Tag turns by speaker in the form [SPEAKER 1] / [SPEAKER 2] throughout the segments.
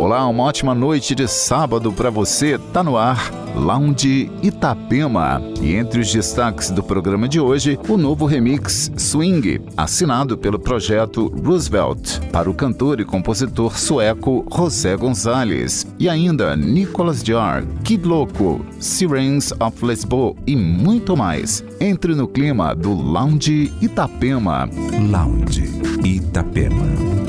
[SPEAKER 1] Olá, uma ótima noite de sábado para você. Tá no ar Lounge Itapema. E entre os destaques do programa de hoje, o novo remix Swing, assinado pelo projeto Roosevelt, para o cantor e compositor sueco José Gonzalez. E ainda Nicolas Jar, Kid Loco, Sirens of Lesbo e muito mais. Entre no clima do Lounge Itapema.
[SPEAKER 2] Lounge Itapema.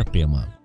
[SPEAKER 3] Itapema.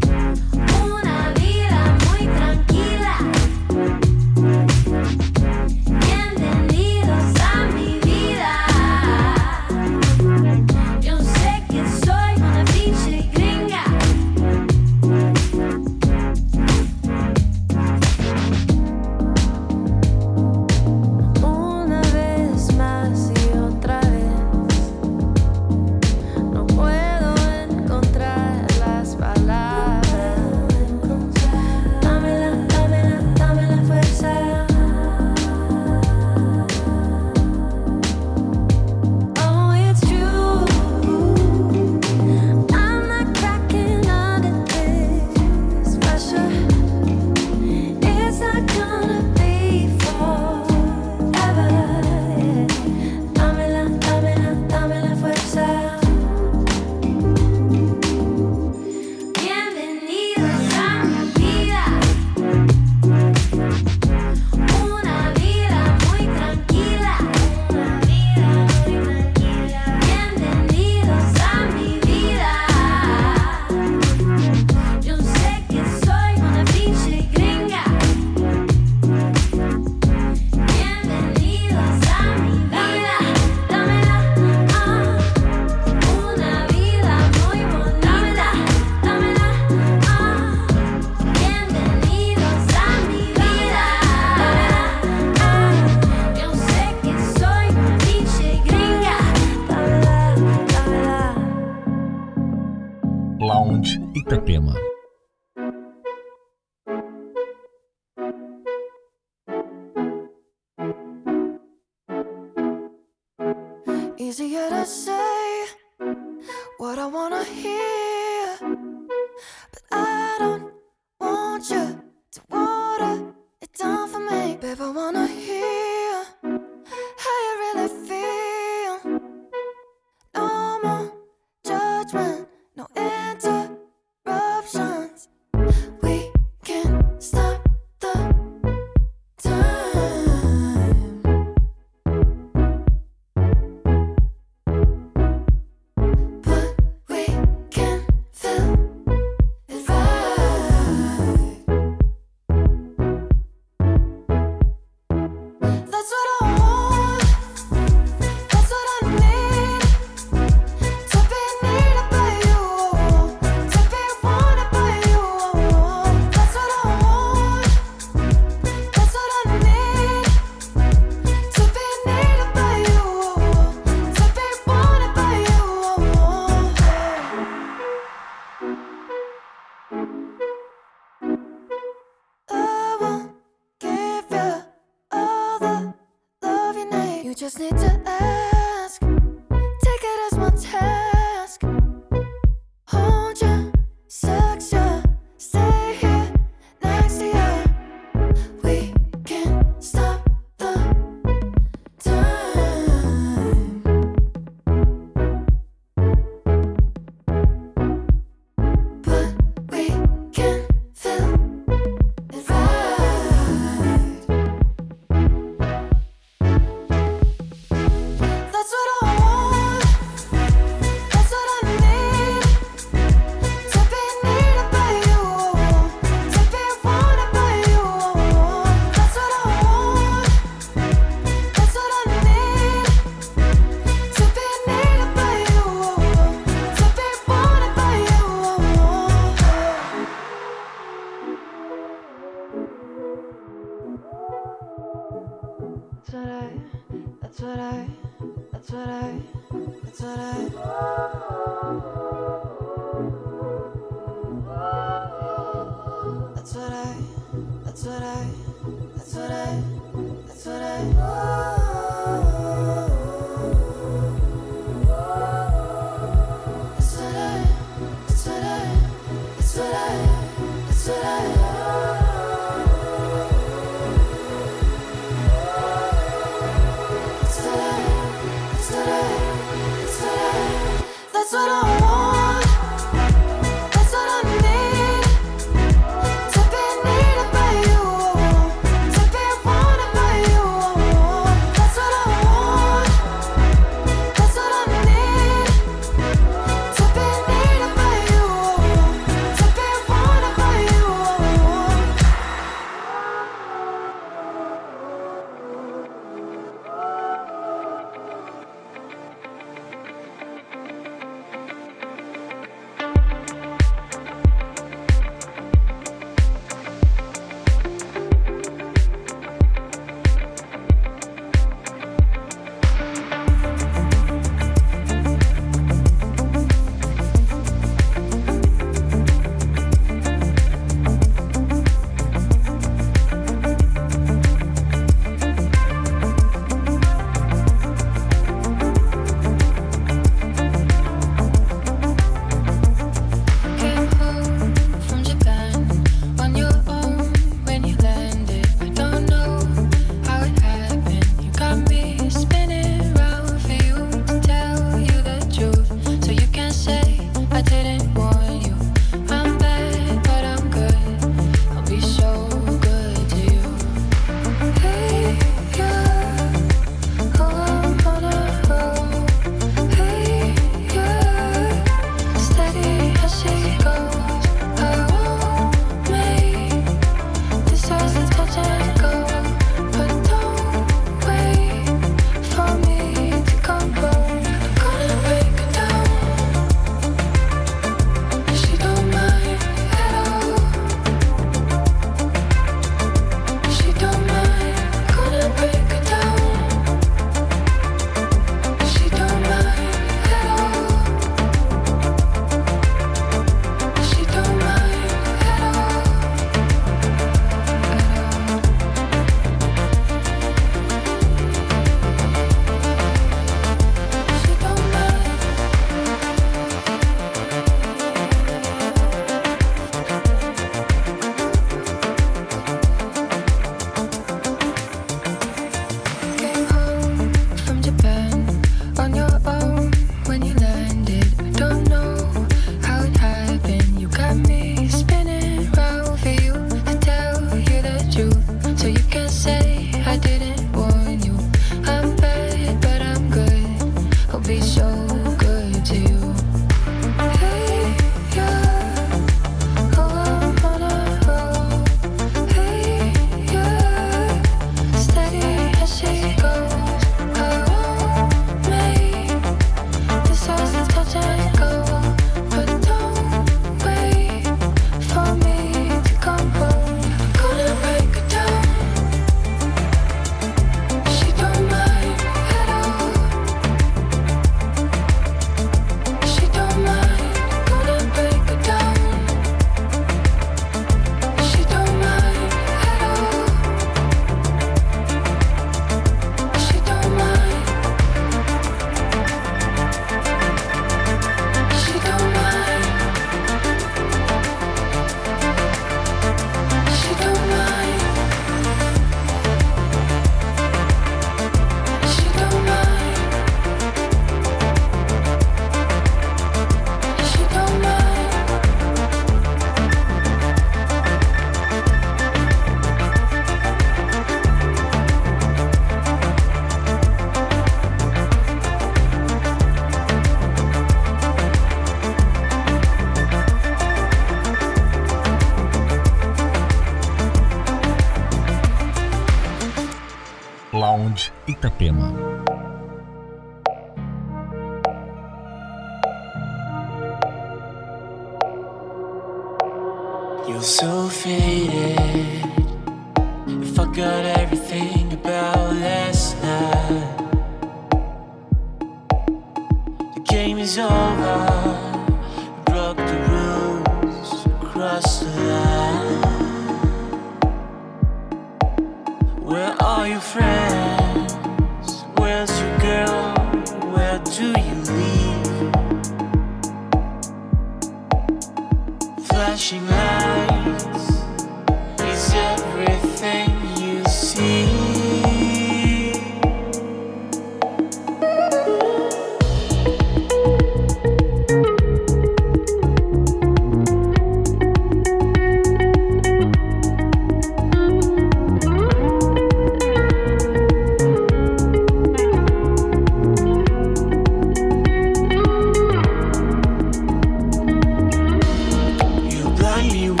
[SPEAKER 4] You.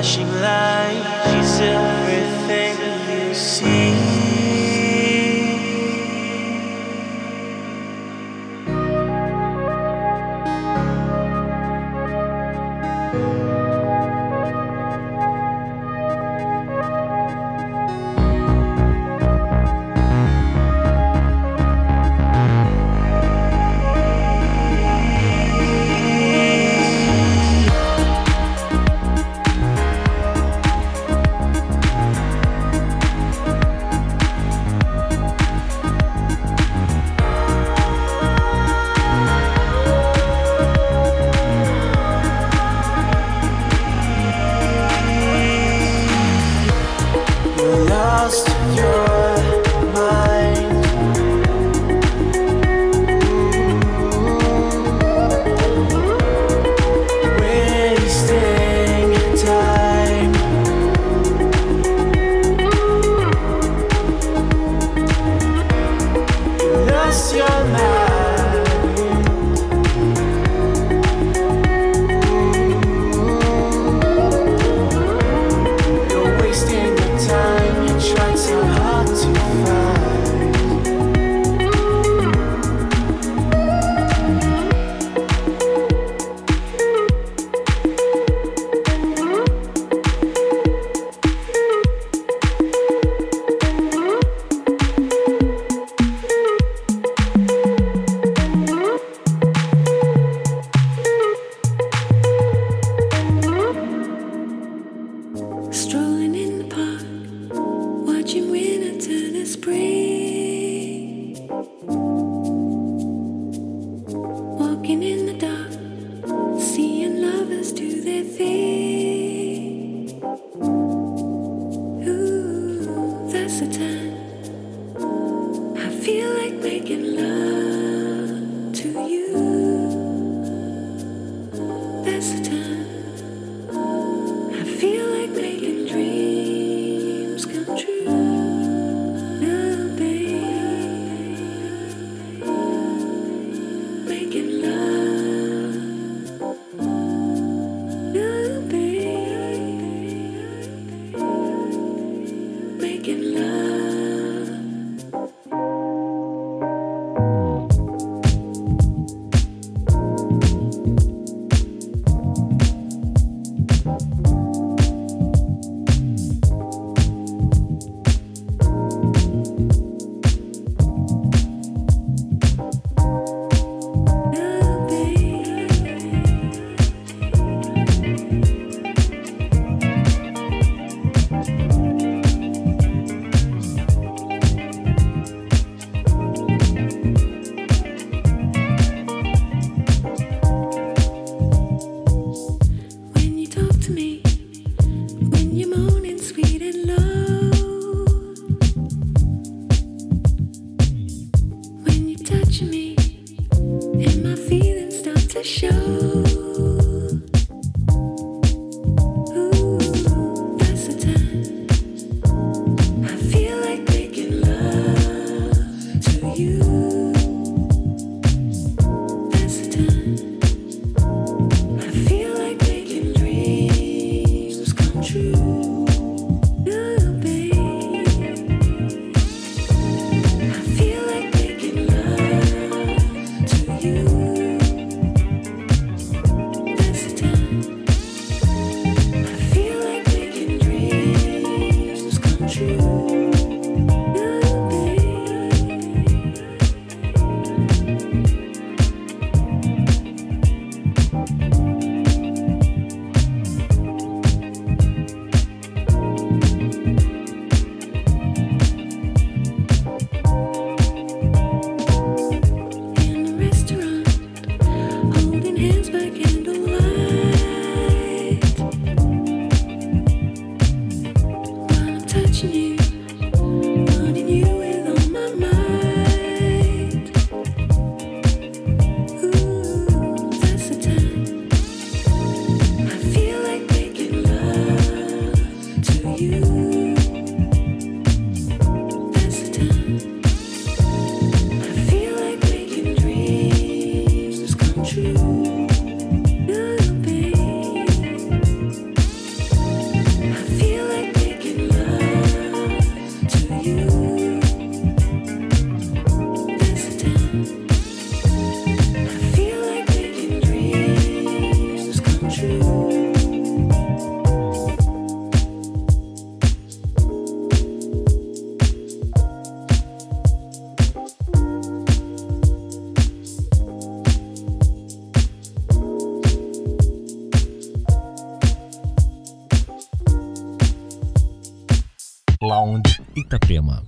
[SPEAKER 4] Flashing March and winter to the spring. time
[SPEAKER 2] Lounge Itapema.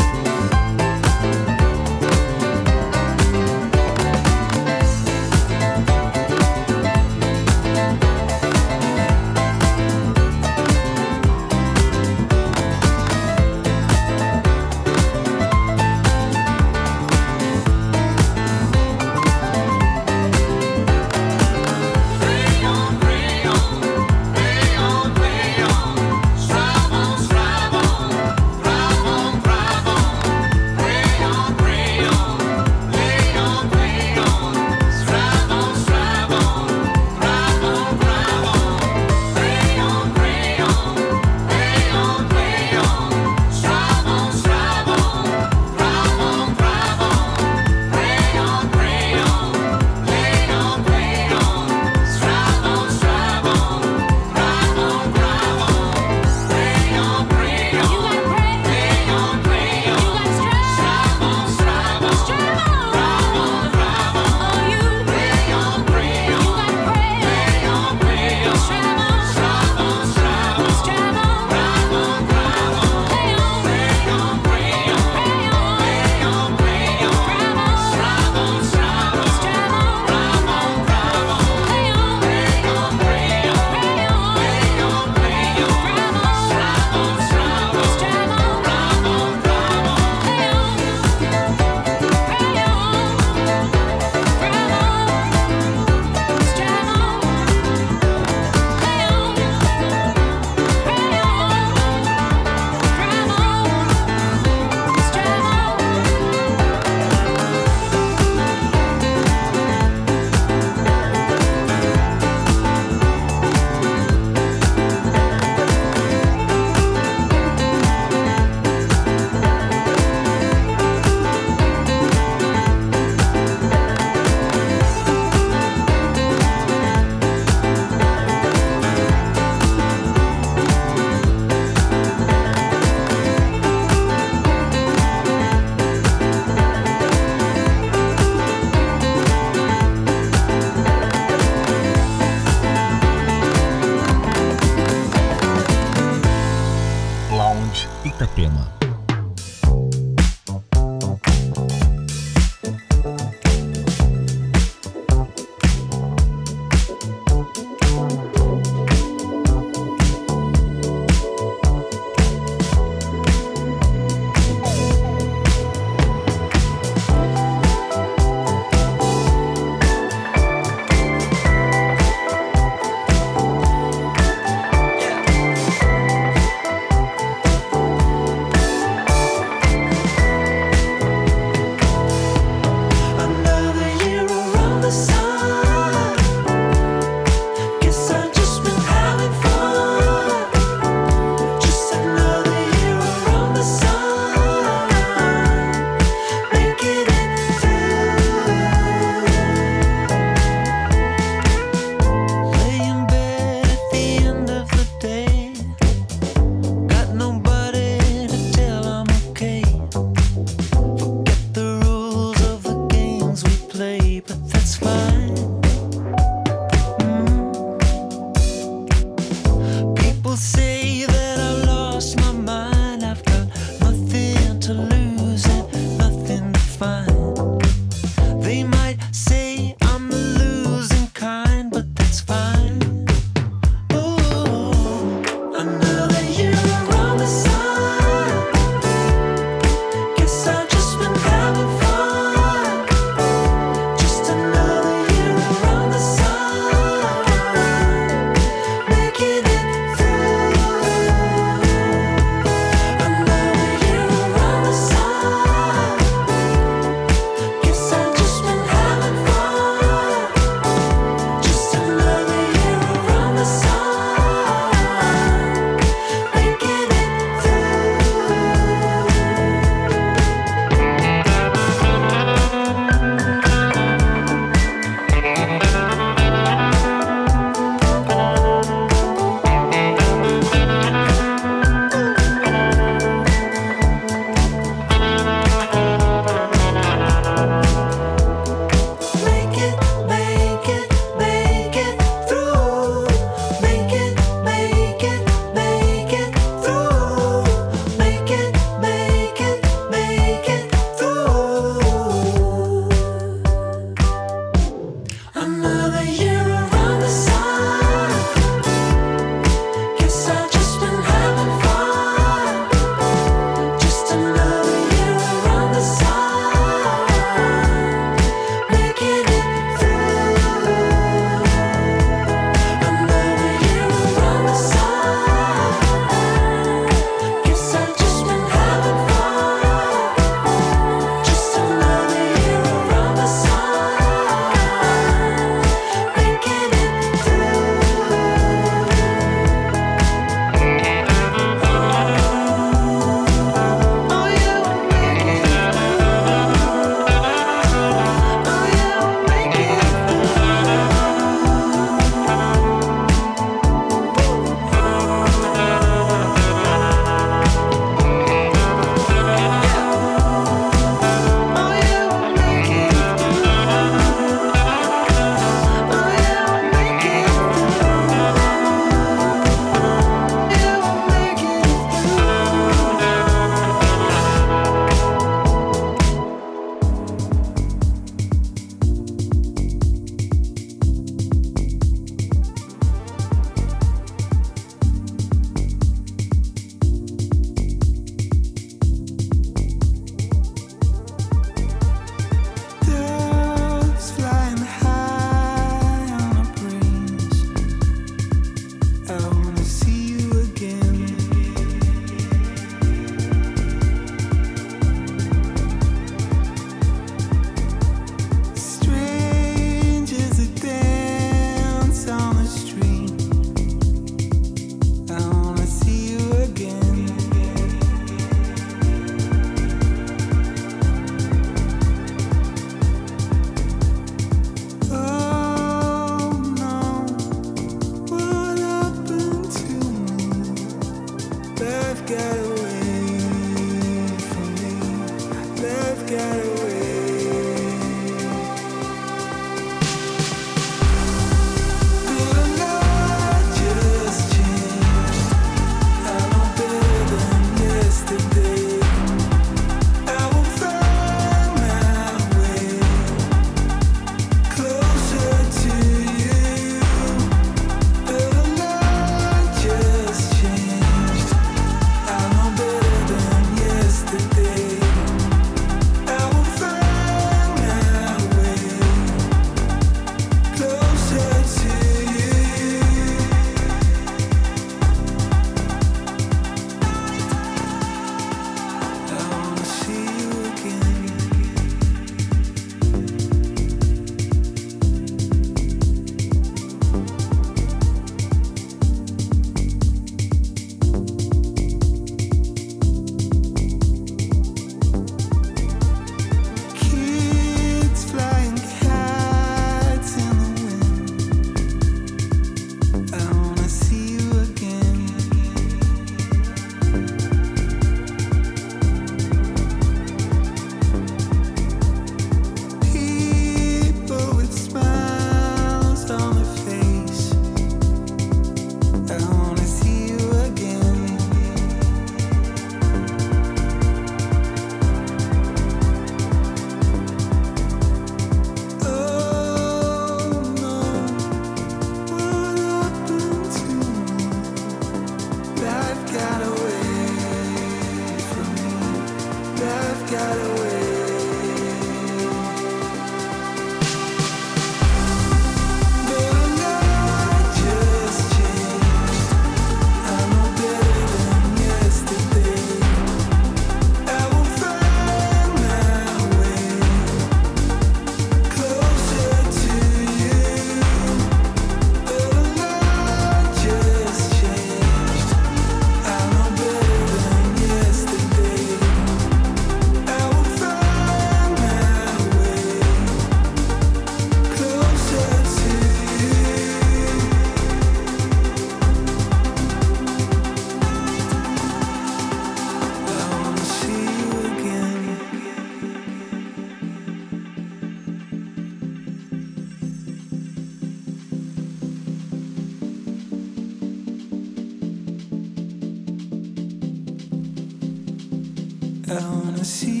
[SPEAKER 5] See